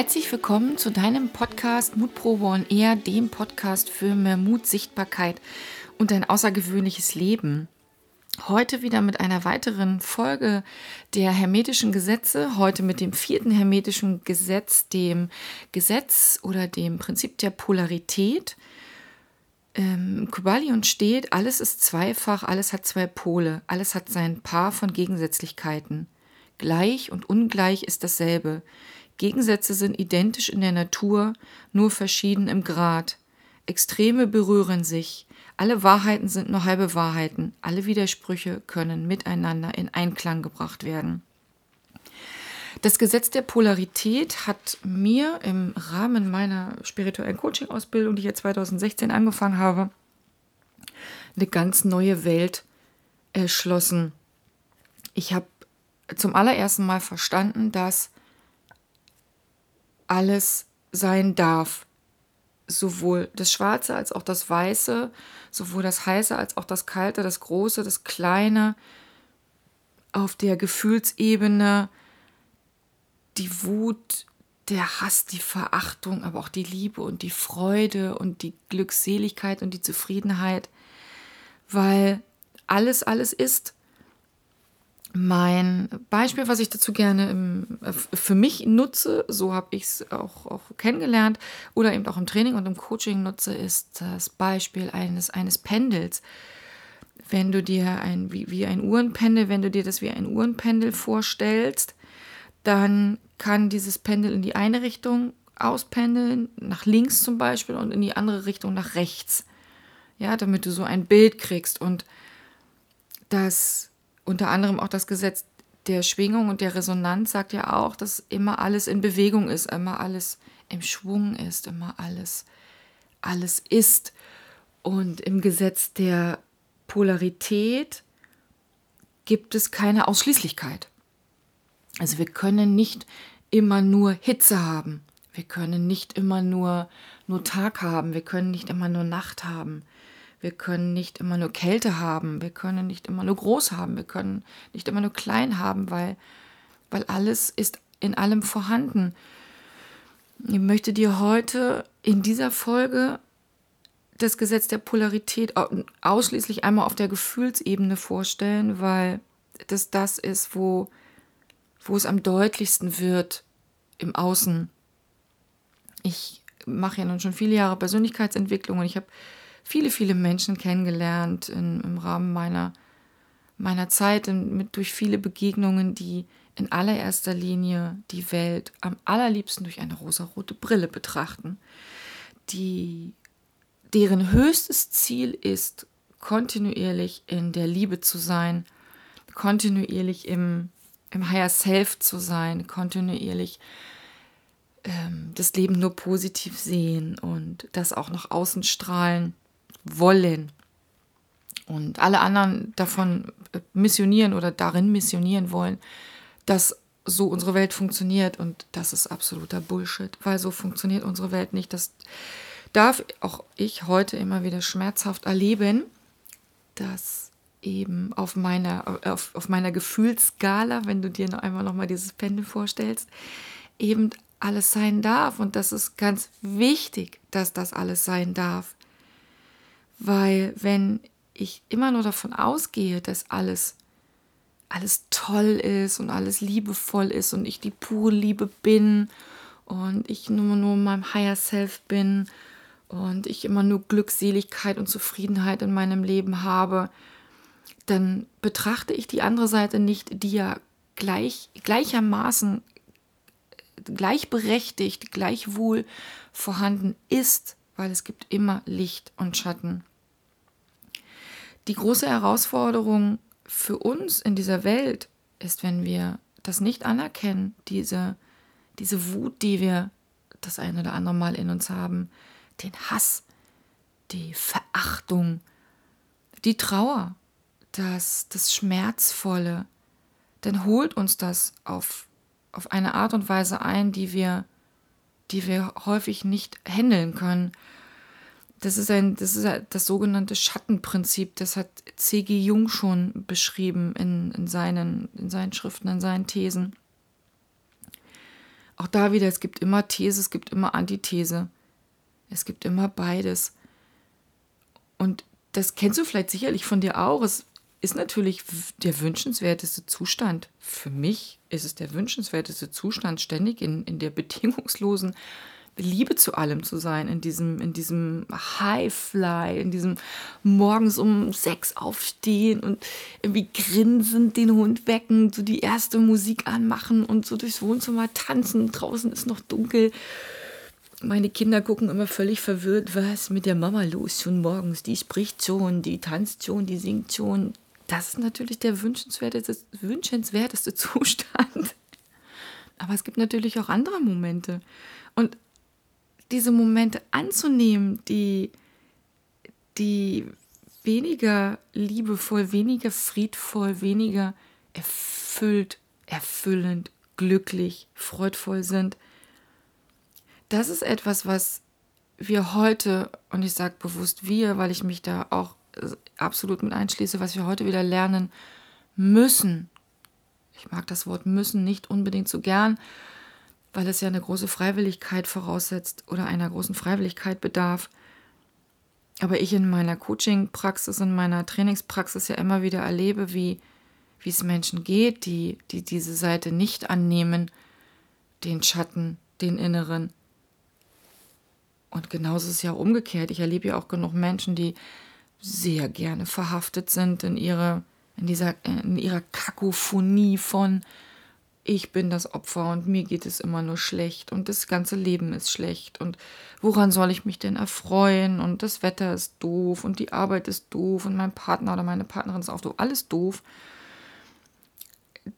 Herzlich willkommen zu deinem Podcast Mutprobe on Air, dem Podcast für mehr Mut, Sichtbarkeit und ein außergewöhnliches Leben. Heute wieder mit einer weiteren Folge der hermetischen Gesetze. Heute mit dem vierten hermetischen Gesetz, dem Gesetz oder dem Prinzip der Polarität. Ähm, Kybalion steht, alles ist zweifach, alles hat zwei Pole, alles hat sein Paar von Gegensätzlichkeiten. Gleich und ungleich ist dasselbe. Gegensätze sind identisch in der Natur, nur verschieden im Grad. Extreme berühren sich. Alle Wahrheiten sind nur halbe Wahrheiten. Alle Widersprüche können miteinander in Einklang gebracht werden. Das Gesetz der Polarität hat mir im Rahmen meiner spirituellen Coaching-Ausbildung, die ich ja 2016 angefangen habe, eine ganz neue Welt erschlossen. Ich habe zum allerersten Mal verstanden, dass alles sein darf. Sowohl das Schwarze als auch das Weiße, sowohl das Heiße als auch das Kalte, das Große, das Kleine, auf der Gefühlsebene, die Wut, der Hass, die Verachtung, aber auch die Liebe und die Freude und die Glückseligkeit und die Zufriedenheit, weil alles, alles ist mein Beispiel, was ich dazu gerne im, für mich nutze, so habe ich es auch, auch kennengelernt oder eben auch im Training und im Coaching nutze, ist das Beispiel eines, eines Pendels. Wenn du dir ein, wie, wie ein Uhrenpendel, wenn du dir das wie ein Uhrenpendel vorstellst, dann kann dieses Pendel in die eine Richtung auspendeln, nach links zum Beispiel, und in die andere Richtung nach rechts. Ja, damit du so ein Bild kriegst. Und das unter anderem auch das Gesetz der Schwingung und der Resonanz sagt ja auch, dass immer alles in Bewegung ist, immer alles im Schwung ist, immer alles, alles ist. Und im Gesetz der Polarität gibt es keine Ausschließlichkeit. Also wir können nicht immer nur Hitze haben. Wir können nicht immer nur, nur Tag haben. Wir können nicht immer nur Nacht haben. Wir können nicht immer nur Kälte haben, wir können nicht immer nur groß haben, wir können nicht immer nur klein haben, weil, weil alles ist in allem vorhanden. Ich möchte dir heute in dieser Folge das Gesetz der Polarität ausschließlich einmal auf der Gefühlsebene vorstellen, weil das das ist, wo, wo es am deutlichsten wird im Außen. Ich mache ja nun schon viele Jahre Persönlichkeitsentwicklung und ich habe viele, viele Menschen kennengelernt in, im Rahmen meiner, meiner Zeit, in, mit, durch viele Begegnungen, die in allererster Linie die Welt am allerliebsten durch eine rosarote Brille betrachten, die, deren höchstes Ziel ist, kontinuierlich in der Liebe zu sein, kontinuierlich im, im Higher Self zu sein, kontinuierlich ähm, das Leben nur positiv sehen und das auch nach außen strahlen wollen. Und alle anderen davon missionieren oder darin missionieren wollen, dass so unsere Welt funktioniert. Und das ist absoluter Bullshit, weil so funktioniert unsere Welt nicht. Das darf auch ich heute immer wieder schmerzhaft erleben, dass eben auf meiner, auf, auf meiner Gefühlsskala, wenn du dir noch einmal nochmal dieses Pendel vorstellst, eben alles sein darf. Und das ist ganz wichtig, dass das alles sein darf. Weil wenn ich immer nur davon ausgehe, dass alles, alles toll ist und alles liebevoll ist und ich die pure Liebe bin und ich nur, nur in meinem Higher Self bin und ich immer nur Glückseligkeit und Zufriedenheit in meinem Leben habe, dann betrachte ich die andere Seite nicht, die ja gleich, gleichermaßen gleichberechtigt, gleichwohl vorhanden ist, weil es gibt immer Licht und Schatten. Die große Herausforderung für uns in dieser Welt ist, wenn wir das nicht anerkennen, diese, diese Wut, die wir das eine oder andere Mal in uns haben, den Hass, die Verachtung, die Trauer, das, das Schmerzvolle, dann holt uns das auf, auf eine Art und Weise ein, die wir, die wir häufig nicht handeln können das ist ein, das ist das sogenannte Schattenprinzip. Das hat C.G. Jung schon beschrieben in, in, seinen, in seinen Schriften, in seinen Thesen. Auch da wieder, es gibt immer These, es gibt immer Antithese. Es gibt immer beides. Und das kennst du vielleicht sicherlich von dir auch. Es ist natürlich der wünschenswerteste Zustand. Für mich ist es der wünschenswerteste Zustand, ständig in, in der bedingungslosen Liebe zu allem zu sein, in diesem, in diesem Highfly, in diesem morgens um sechs aufstehen und irgendwie grinsend den Hund wecken, so die erste Musik anmachen und so durchs Wohnzimmer tanzen. Draußen ist noch dunkel. Meine Kinder gucken immer völlig verwirrt, was mit der Mama los schon morgens? Die spricht schon, die tanzt schon, die singt schon das ist natürlich der wünschenswerteste, wünschenswerteste Zustand. Aber es gibt natürlich auch andere Momente. Und diese Momente anzunehmen, die, die weniger liebevoll, weniger friedvoll, weniger erfüllt, erfüllend, glücklich, freudvoll sind, das ist etwas, was wir heute, und ich sage bewusst wir, weil ich mich da auch absolut mit einschließe, was wir heute wieder lernen müssen. Ich mag das Wort müssen nicht unbedingt so gern, weil es ja eine große Freiwilligkeit voraussetzt oder einer großen Freiwilligkeit bedarf. Aber ich in meiner Coaching-Praxis, in meiner Trainingspraxis ja immer wieder erlebe, wie, wie es Menschen geht, die, die diese Seite nicht annehmen, den Schatten, den Inneren. Und genauso ist es ja umgekehrt. Ich erlebe ja auch genug Menschen, die sehr gerne verhaftet sind in, ihre, in, dieser, in ihrer Kakophonie von ich bin das Opfer und mir geht es immer nur schlecht und das ganze Leben ist schlecht und woran soll ich mich denn erfreuen und das Wetter ist doof und die Arbeit ist doof und mein Partner oder meine Partnerin ist auch doof, alles doof.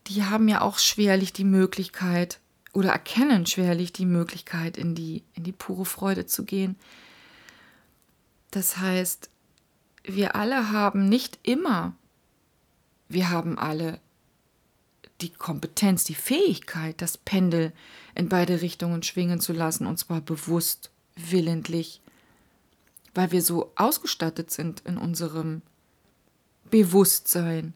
Die haben ja auch schwerlich die Möglichkeit oder erkennen schwerlich die Möglichkeit, in die, in die pure Freude zu gehen. Das heißt, wir alle haben nicht immer, wir haben alle die Kompetenz, die Fähigkeit, das Pendel in beide Richtungen schwingen zu lassen, und zwar bewusst, willentlich, weil wir so ausgestattet sind in unserem Bewusstsein.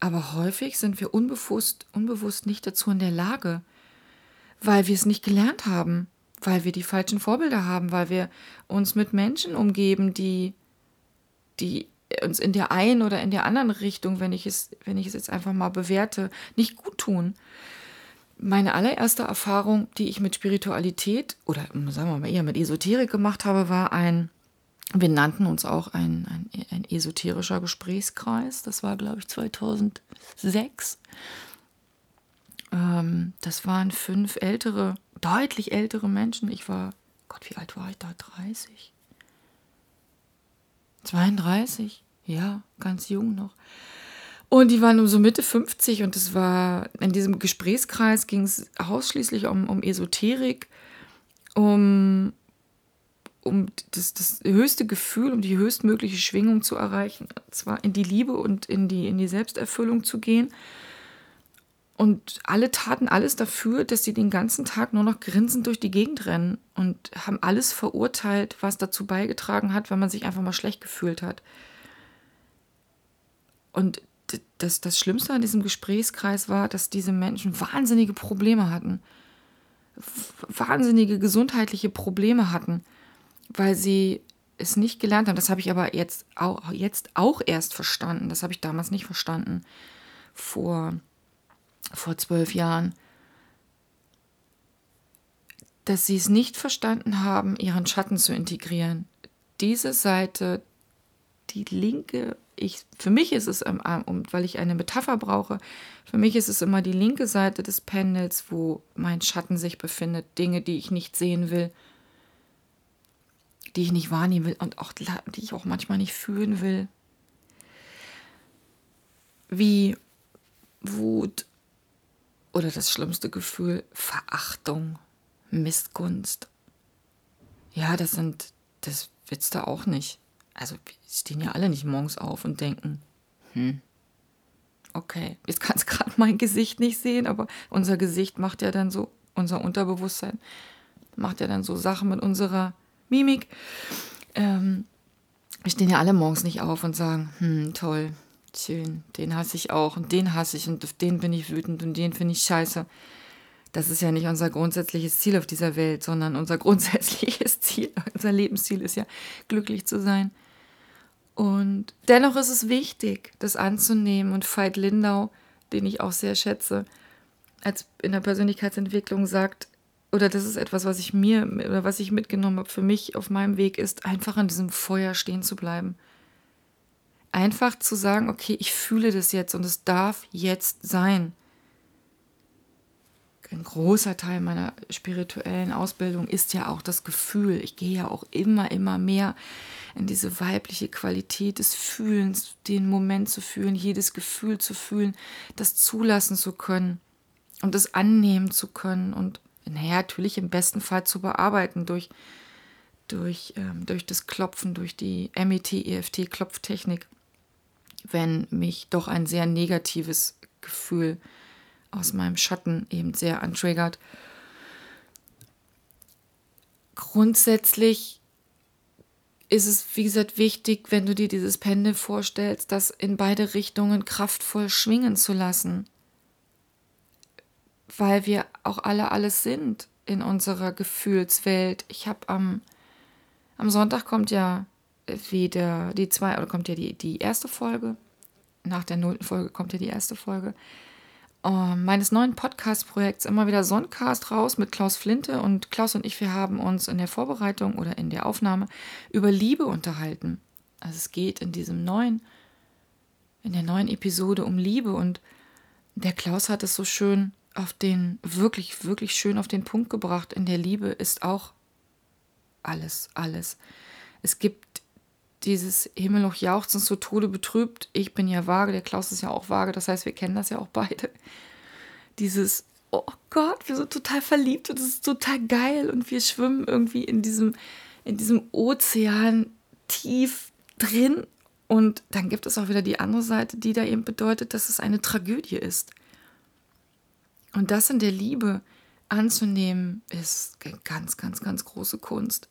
Aber häufig sind wir unbewusst, unbewusst nicht dazu in der Lage, weil wir es nicht gelernt haben, weil wir die falschen Vorbilder haben, weil wir uns mit Menschen umgeben, die die uns in der einen oder in der anderen Richtung, wenn ich es, wenn ich es jetzt einfach mal bewerte, nicht gut tun. Meine allererste Erfahrung, die ich mit Spiritualität oder sagen wir mal eher mit Esoterik gemacht habe, war ein, wir nannten uns auch ein, ein, ein esoterischer Gesprächskreis. Das war, glaube ich, 2006. Ähm, das waren fünf ältere, deutlich ältere Menschen. Ich war, Gott, wie alt war ich da? 30? 32, ja, ganz jung noch. Und die waren so Mitte 50 und es war, in diesem Gesprächskreis ging es ausschließlich um, um Esoterik, um, um das, das höchste Gefühl, um die höchstmögliche Schwingung zu erreichen, zwar in die Liebe und in die, in die Selbsterfüllung zu gehen. Und alle taten alles dafür, dass sie den ganzen Tag nur noch grinsend durch die Gegend rennen und haben alles verurteilt, was dazu beigetragen hat, wenn man sich einfach mal schlecht gefühlt hat. Und das, das Schlimmste an diesem Gesprächskreis war, dass diese Menschen wahnsinnige Probleme hatten. Wahnsinnige gesundheitliche Probleme hatten, weil sie es nicht gelernt haben. Das habe ich aber jetzt auch, jetzt auch erst verstanden. Das habe ich damals nicht verstanden. Vor vor zwölf Jahren, dass sie es nicht verstanden haben, ihren Schatten zu integrieren. Diese Seite, die linke, ich, für mich ist es, weil ich eine Metapher brauche, für mich ist es immer die linke Seite des Pendels, wo mein Schatten sich befindet, Dinge, die ich nicht sehen will, die ich nicht wahrnehmen will und auch die ich auch manchmal nicht fühlen will. Wie Wut, oder das schlimmste Gefühl, Verachtung, Missgunst. Ja, das sind, das willst du auch nicht. Also, wir stehen ja alle nicht morgens auf und denken, hm, okay, jetzt kannst gerade mein Gesicht nicht sehen, aber unser Gesicht macht ja dann so, unser Unterbewusstsein macht ja dann so Sachen mit unserer Mimik. Ähm, wir stehen ja alle morgens nicht auf und sagen, hm, toll, Schön, den hasse ich auch und den hasse ich und auf den bin ich wütend und den finde ich scheiße. Das ist ja nicht unser grundsätzliches Ziel auf dieser Welt, sondern unser grundsätzliches Ziel, unser Lebensziel ist ja, glücklich zu sein. Und dennoch ist es wichtig, das anzunehmen. Und Veit Lindau, den ich auch sehr schätze, als in der Persönlichkeitsentwicklung sagt, oder das ist etwas, was ich mir oder was ich mitgenommen habe für mich auf meinem Weg, ist einfach an diesem Feuer stehen zu bleiben. Einfach zu sagen, okay, ich fühle das jetzt und es darf jetzt sein. Ein großer Teil meiner spirituellen Ausbildung ist ja auch das Gefühl. Ich gehe ja auch immer, immer mehr in diese weibliche Qualität des Fühlens, den Moment zu fühlen, jedes Gefühl zu fühlen, das zulassen zu können und es annehmen zu können und naja, natürlich im besten Fall zu bearbeiten durch, durch, ähm, durch das Klopfen, durch die MET-EFT-Klopftechnik, wenn mich doch ein sehr negatives Gefühl aus meinem Schatten eben sehr antriggert. Grundsätzlich ist es, wie gesagt, wichtig, wenn du dir dieses Pendel vorstellst, das in beide Richtungen kraftvoll schwingen zu lassen weil wir auch alle alles sind in unserer Gefühlswelt. Ich habe am, am Sonntag kommt ja wieder die zwei, oder kommt ja die, die erste Folge. Nach der nullten Folge kommt ja die erste Folge. Um, ähm, meines neuen Podcast-Projekts immer wieder Soncast raus mit Klaus Flinte und Klaus und ich, wir haben uns in der Vorbereitung oder in der Aufnahme über Liebe unterhalten. Also es geht in diesem neuen, in der neuen Episode um Liebe und der Klaus hat es so schön auf den, wirklich, wirklich schön auf den Punkt gebracht. In der Liebe ist auch alles, alles. Es gibt dieses Himmelhoch jauchzen zu Tode betrübt. Ich bin ja vage, der Klaus ist ja auch vage, das heißt, wir kennen das ja auch beide. Dieses, oh Gott, wir sind total verliebt und es ist total geil und wir schwimmen irgendwie in diesem, in diesem Ozean tief drin. Und dann gibt es auch wieder die andere Seite, die da eben bedeutet, dass es eine Tragödie ist. Und das in der Liebe anzunehmen, ist ganz, ganz, ganz große Kunst.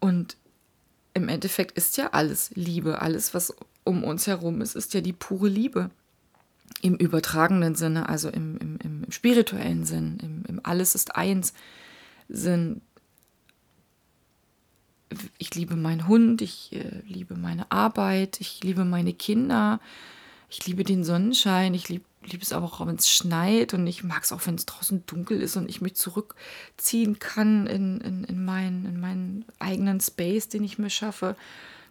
Und im Endeffekt ist ja alles Liebe, alles, was um uns herum ist, ist ja die pure Liebe. Im übertragenen Sinne, also im, im, im spirituellen Sinn, im, im Alles ist eins Sinn. Ich liebe meinen Hund, ich äh, liebe meine Arbeit, ich liebe meine Kinder, ich liebe den Sonnenschein, ich liebe liebe es aber auch, wenn es schneit und ich mag es auch, wenn es draußen dunkel ist und ich mich zurückziehen kann in, in, in, mein, in meinen eigenen Space, den ich mir schaffe.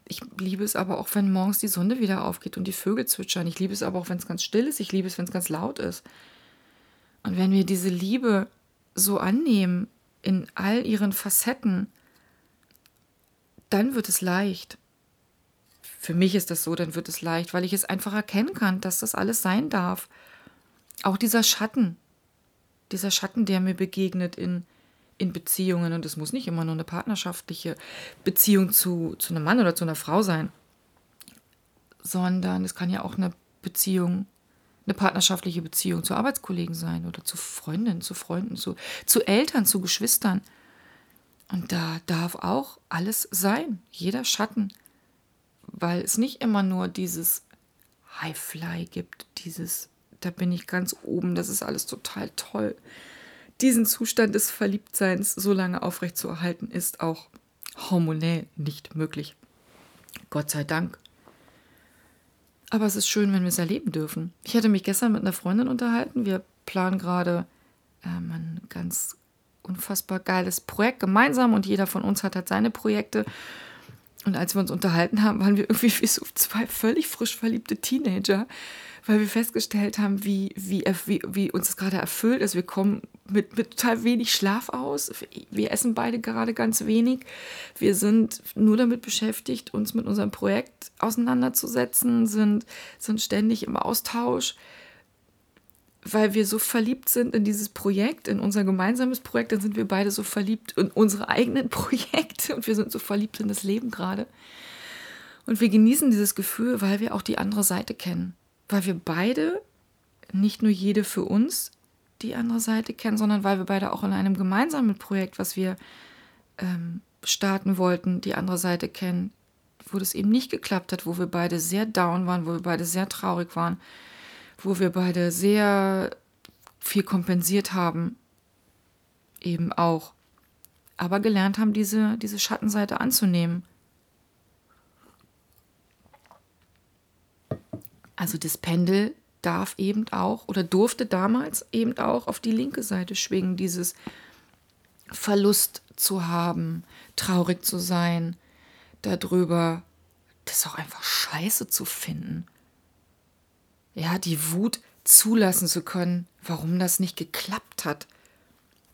Ich liebe es aber auch, wenn morgens die Sonne wieder aufgeht und die Vögel zwitschern. Ich liebe es aber auch, wenn es ganz still ist. Ich liebe es, wenn es ganz laut ist. Und wenn wir diese Liebe so annehmen, in all ihren Facetten, dann wird es leicht. Für mich ist das so, dann wird es leicht, weil ich es einfach erkennen kann, dass das alles sein darf. Auch dieser Schatten, dieser Schatten, der mir begegnet in, in Beziehungen, und es muss nicht immer nur eine partnerschaftliche Beziehung zu, zu einem Mann oder zu einer Frau sein, sondern es kann ja auch eine Beziehung, eine partnerschaftliche Beziehung zu Arbeitskollegen sein oder zu Freundinnen, zu Freunden, zu, zu Eltern, zu Geschwistern. Und da darf auch alles sein, jeder Schatten, weil es nicht immer nur dieses Highfly gibt, dieses da bin ich ganz oben, das ist alles total toll. Diesen Zustand des Verliebtseins so lange aufrechtzuerhalten, ist auch hormonell nicht möglich. Gott sei Dank. Aber es ist schön, wenn wir es erleben dürfen. Ich hatte mich gestern mit einer Freundin unterhalten. Wir planen gerade ähm, ein ganz unfassbar geiles Projekt gemeinsam und jeder von uns hat halt seine Projekte. Und als wir uns unterhalten haben, waren wir irgendwie wie so zwei völlig frisch verliebte Teenager, weil wir festgestellt haben, wie, wie, wie, wie uns das gerade erfüllt ist. Wir kommen mit, mit total wenig Schlaf aus. Wir essen beide gerade ganz wenig. Wir sind nur damit beschäftigt, uns mit unserem Projekt auseinanderzusetzen, sind, sind ständig im Austausch, weil wir so verliebt sind in dieses Projekt, in unser gemeinsames Projekt. Dann sind wir beide so verliebt in unsere eigenen Projekte und wir sind so verliebt in das Leben gerade. Und wir genießen dieses Gefühl, weil wir auch die andere Seite kennen weil wir beide, nicht nur jede für uns, die andere Seite kennen, sondern weil wir beide auch in einem gemeinsamen Projekt, was wir ähm, starten wollten, die andere Seite kennen, wo das eben nicht geklappt hat, wo wir beide sehr down waren, wo wir beide sehr traurig waren, wo wir beide sehr viel kompensiert haben, eben auch, aber gelernt haben, diese, diese Schattenseite anzunehmen. Also das Pendel darf eben auch oder durfte damals eben auch auf die linke Seite schwingen, dieses Verlust zu haben, traurig zu sein, darüber, das auch einfach scheiße zu finden. Ja, die Wut zulassen zu können, warum das nicht geklappt hat.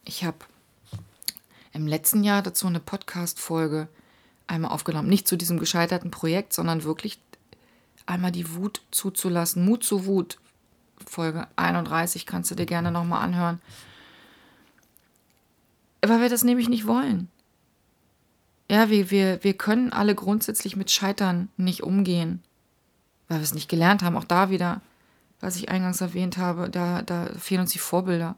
Ich habe im letzten Jahr dazu eine Podcast-Folge einmal aufgenommen. Nicht zu diesem gescheiterten Projekt, sondern wirklich einmal die Wut zuzulassen. Mut zu Wut. Folge 31 kannst du dir gerne nochmal anhören. Weil wir das nämlich nicht wollen. Ja, wir, wir, wir können alle grundsätzlich mit Scheitern nicht umgehen, weil wir es nicht gelernt haben. Auch da wieder, was ich eingangs erwähnt habe, da, da fehlen uns die Vorbilder.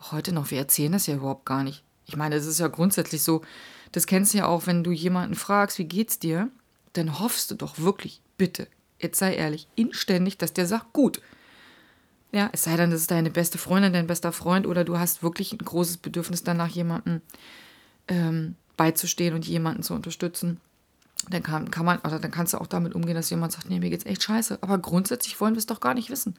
Auch heute noch, wir erzählen das ja überhaupt gar nicht. Ich meine, es ist ja grundsätzlich so, das kennst du ja auch, wenn du jemanden fragst, wie geht's dir, dann hoffst du doch wirklich, bitte, jetzt sei ehrlich, inständig, dass der sagt, gut. Ja, es sei denn, das ist deine beste Freundin, dein bester Freund oder du hast wirklich ein großes Bedürfnis danach, jemanden ähm, beizustehen und jemanden zu unterstützen. Dann kann, kann man, oder dann kannst du auch damit umgehen, dass jemand sagt, nee, mir geht's echt scheiße. Aber grundsätzlich wollen wir es doch gar nicht wissen.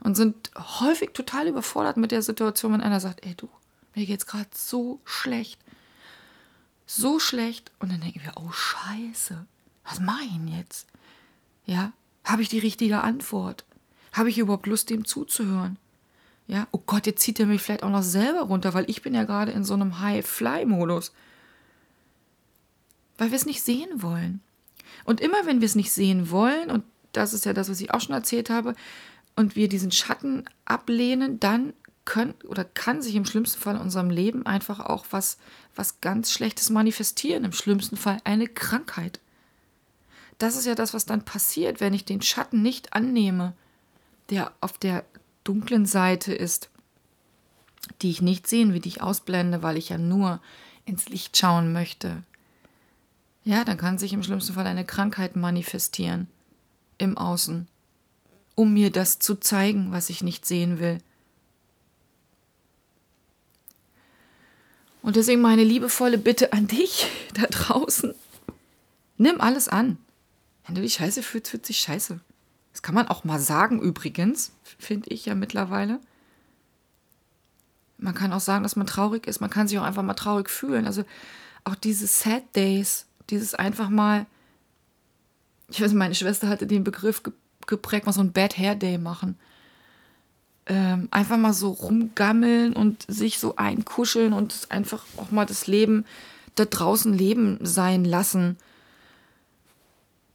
Und sind häufig total überfordert mit der Situation, wenn einer sagt, ey du, mir geht's gerade so schlecht. So schlecht. Und dann denken wir, oh Scheiße, was mache ich denn jetzt? Ja, habe ich die richtige Antwort? Habe ich überhaupt Lust, dem zuzuhören? Ja, oh Gott, jetzt zieht er mich vielleicht auch noch selber runter, weil ich bin ja gerade in so einem High-Fly-Modus. Weil wir es nicht sehen wollen. Und immer wenn wir es nicht sehen wollen, und das ist ja das, was ich auch schon erzählt habe, und wir diesen Schatten ablehnen, dann können oder kann sich im schlimmsten Fall in unserem Leben einfach auch was, was ganz Schlechtes manifestieren. Im schlimmsten Fall eine Krankheit. Das ist ja das, was dann passiert, wenn ich den Schatten nicht annehme, der auf der dunklen Seite ist, die ich nicht sehen will, die ich ausblende, weil ich ja nur ins Licht schauen möchte. Ja, dann kann sich im schlimmsten Fall eine Krankheit manifestieren im Außen, um mir das zu zeigen, was ich nicht sehen will. Und deswegen meine liebevolle Bitte an dich da draußen. Nimm alles an. Wenn du dich scheiße fühlst, fühlt sich scheiße. Das kann man auch mal sagen übrigens, finde ich ja mittlerweile. Man kann auch sagen, dass man traurig ist. Man kann sich auch einfach mal traurig fühlen. Also auch diese Sad Days, dieses einfach mal, ich weiß, meine Schwester hatte den Begriff geprägt, mal so ein Bad Hair Day machen ähm, einfach mal so rumgammeln und sich so einkuscheln und einfach auch mal das Leben da draußen leben sein lassen.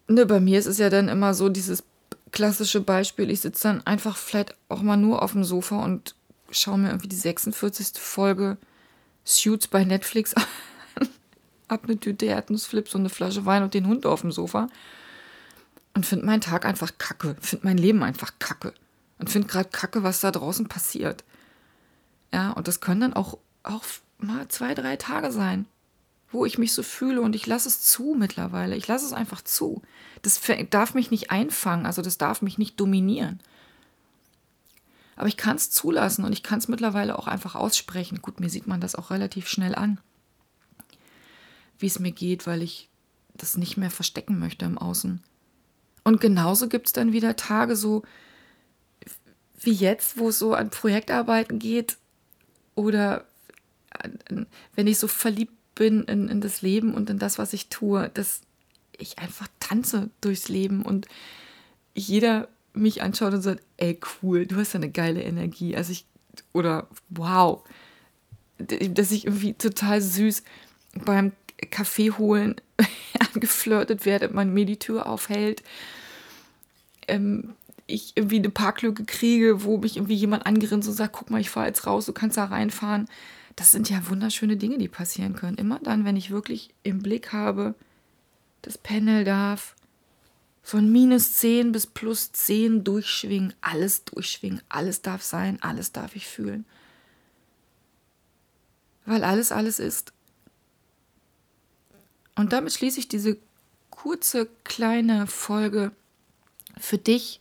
Ne, bei mir ist es ja dann immer so dieses klassische Beispiel, ich sitze dann einfach vielleicht auch mal nur auf dem Sofa und schaue mir irgendwie die 46. Folge Suits bei Netflix an. Hab eine Tüte Erdnussflips und eine Flasche Wein und den Hund auf dem Sofa. Und finde meinen Tag einfach kacke. Finde mein Leben einfach kacke und finde gerade kacke, was da draußen passiert. Ja, und das können dann auch, auch mal zwei, drei Tage sein, wo ich mich so fühle und ich lasse es zu mittlerweile. Ich lasse es einfach zu. Das darf mich nicht einfangen, also das darf mich nicht dominieren. Aber ich kann es zulassen und ich kann es mittlerweile auch einfach aussprechen. Gut, mir sieht man das auch relativ schnell an, wie es mir geht, weil ich das nicht mehr verstecken möchte im Außen. Und genauso gibt es dann wieder Tage so, wie jetzt, wo es so an Projektarbeiten geht oder wenn ich so verliebt bin in, in das Leben und in das, was ich tue, dass ich einfach tanze durchs Leben und jeder mich anschaut und sagt, ey, cool, du hast ja eine geile Energie. Also ich, oder wow, dass ich irgendwie total süß beim Kaffee holen angeflirtet werde, man mir die Tür aufhält. Ähm, ich irgendwie eine Parklücke kriege, wo mich irgendwie jemand angrinst und sagt, guck mal, ich fahre jetzt raus, du kannst da reinfahren. Das sind ja wunderschöne Dinge, die passieren können. Immer dann, wenn ich wirklich im Blick habe, das Panel darf von minus 10 bis plus 10 durchschwingen, alles durchschwingen, alles darf sein, alles darf ich fühlen. Weil alles alles ist. Und damit schließe ich diese kurze kleine Folge für dich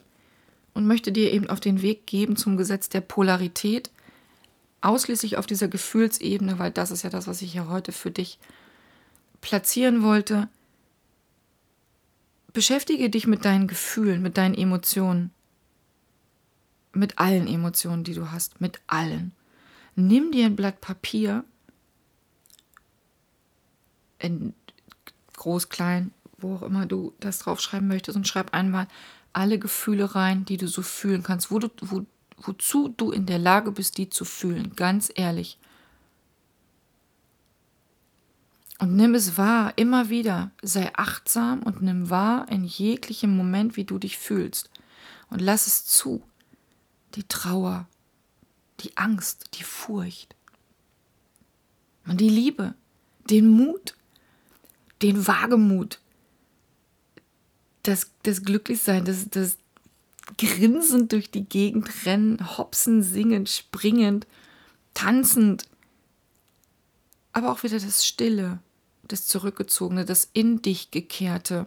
und möchte dir eben auf den Weg geben zum Gesetz der Polarität, ausschließlich auf dieser Gefühlsebene, weil das ist ja das, was ich ja heute für dich platzieren wollte. Beschäftige dich mit deinen Gefühlen, mit deinen Emotionen, mit allen Emotionen, die du hast, mit allen. Nimm dir ein Blatt Papier, in groß, klein, wo auch immer du das draufschreiben möchtest und schreib einmal alle Gefühle rein, die du so fühlen kannst, wo du, wo, wozu du in der Lage bist, die zu fühlen, ganz ehrlich. Und nimm es wahr, immer wieder. Sei achtsam und nimm wahr in jeglichem Moment, wie du dich fühlst. Und lass es zu. Die Trauer, die Angst, die Furcht. Und die Liebe, den Mut, den Wagemut, das, das Glücklichsein, das, das grinsend durch die Gegend rennen, hopsen, singend, springend, tanzend. Aber auch wieder das Stille, das Zurückgezogene, das in dich gekehrte.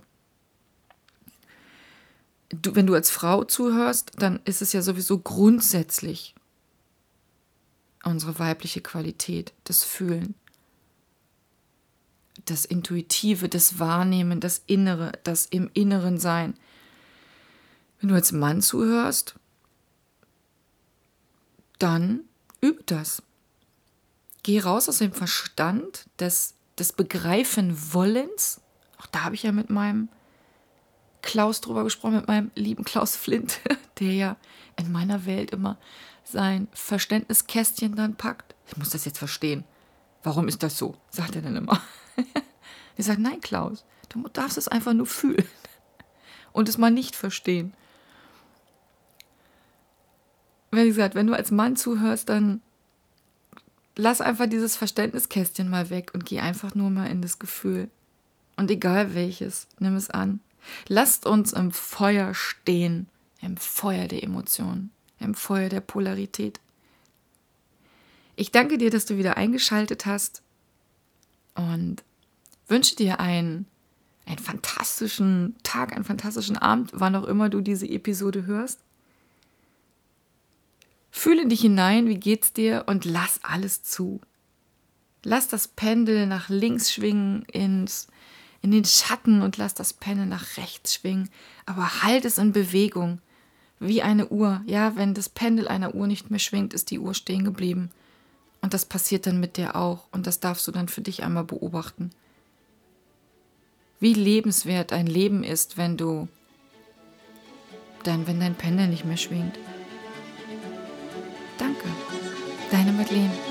Du, wenn du als Frau zuhörst, dann ist es ja sowieso grundsätzlich unsere weibliche Qualität, das Fühlen das Intuitive, das Wahrnehmen, das Innere, das im Inneren Sein. Wenn du als Mann zuhörst, dann übe das. Geh raus aus dem Verstand des, des Begreifen Wollens. Auch da habe ich ja mit meinem Klaus drüber gesprochen, mit meinem lieben Klaus Flint, der ja in meiner Welt immer sein Verständniskästchen dann packt. Ich muss das jetzt verstehen. Warum ist das so? Sagt er dann immer. ich sage, nein, Klaus, du darfst es einfach nur fühlen und es mal nicht verstehen. Wie gesagt, wenn du als Mann zuhörst, dann lass einfach dieses Verständniskästchen mal weg und geh einfach nur mal in das Gefühl. Und egal welches, nimm es an. Lasst uns im Feuer stehen, im Feuer der Emotionen, im Feuer der Polarität. Ich danke dir, dass du wieder eingeschaltet hast und wünsche dir einen, einen fantastischen Tag, einen fantastischen Abend, wann auch immer du diese Episode hörst. Fühle dich hinein, wie geht's dir und lass alles zu. Lass das Pendel nach links schwingen ins, in den Schatten und lass das Pendel nach rechts schwingen, aber halt es in Bewegung, wie eine Uhr. Ja, wenn das Pendel einer Uhr nicht mehr schwingt, ist die Uhr stehen geblieben. Und das passiert dann mit dir auch. Und das darfst du dann für dich einmal beobachten. Wie lebenswert ein Leben ist, wenn du dann, wenn dein Pendel nicht mehr schwingt. Danke, deine Madeleine.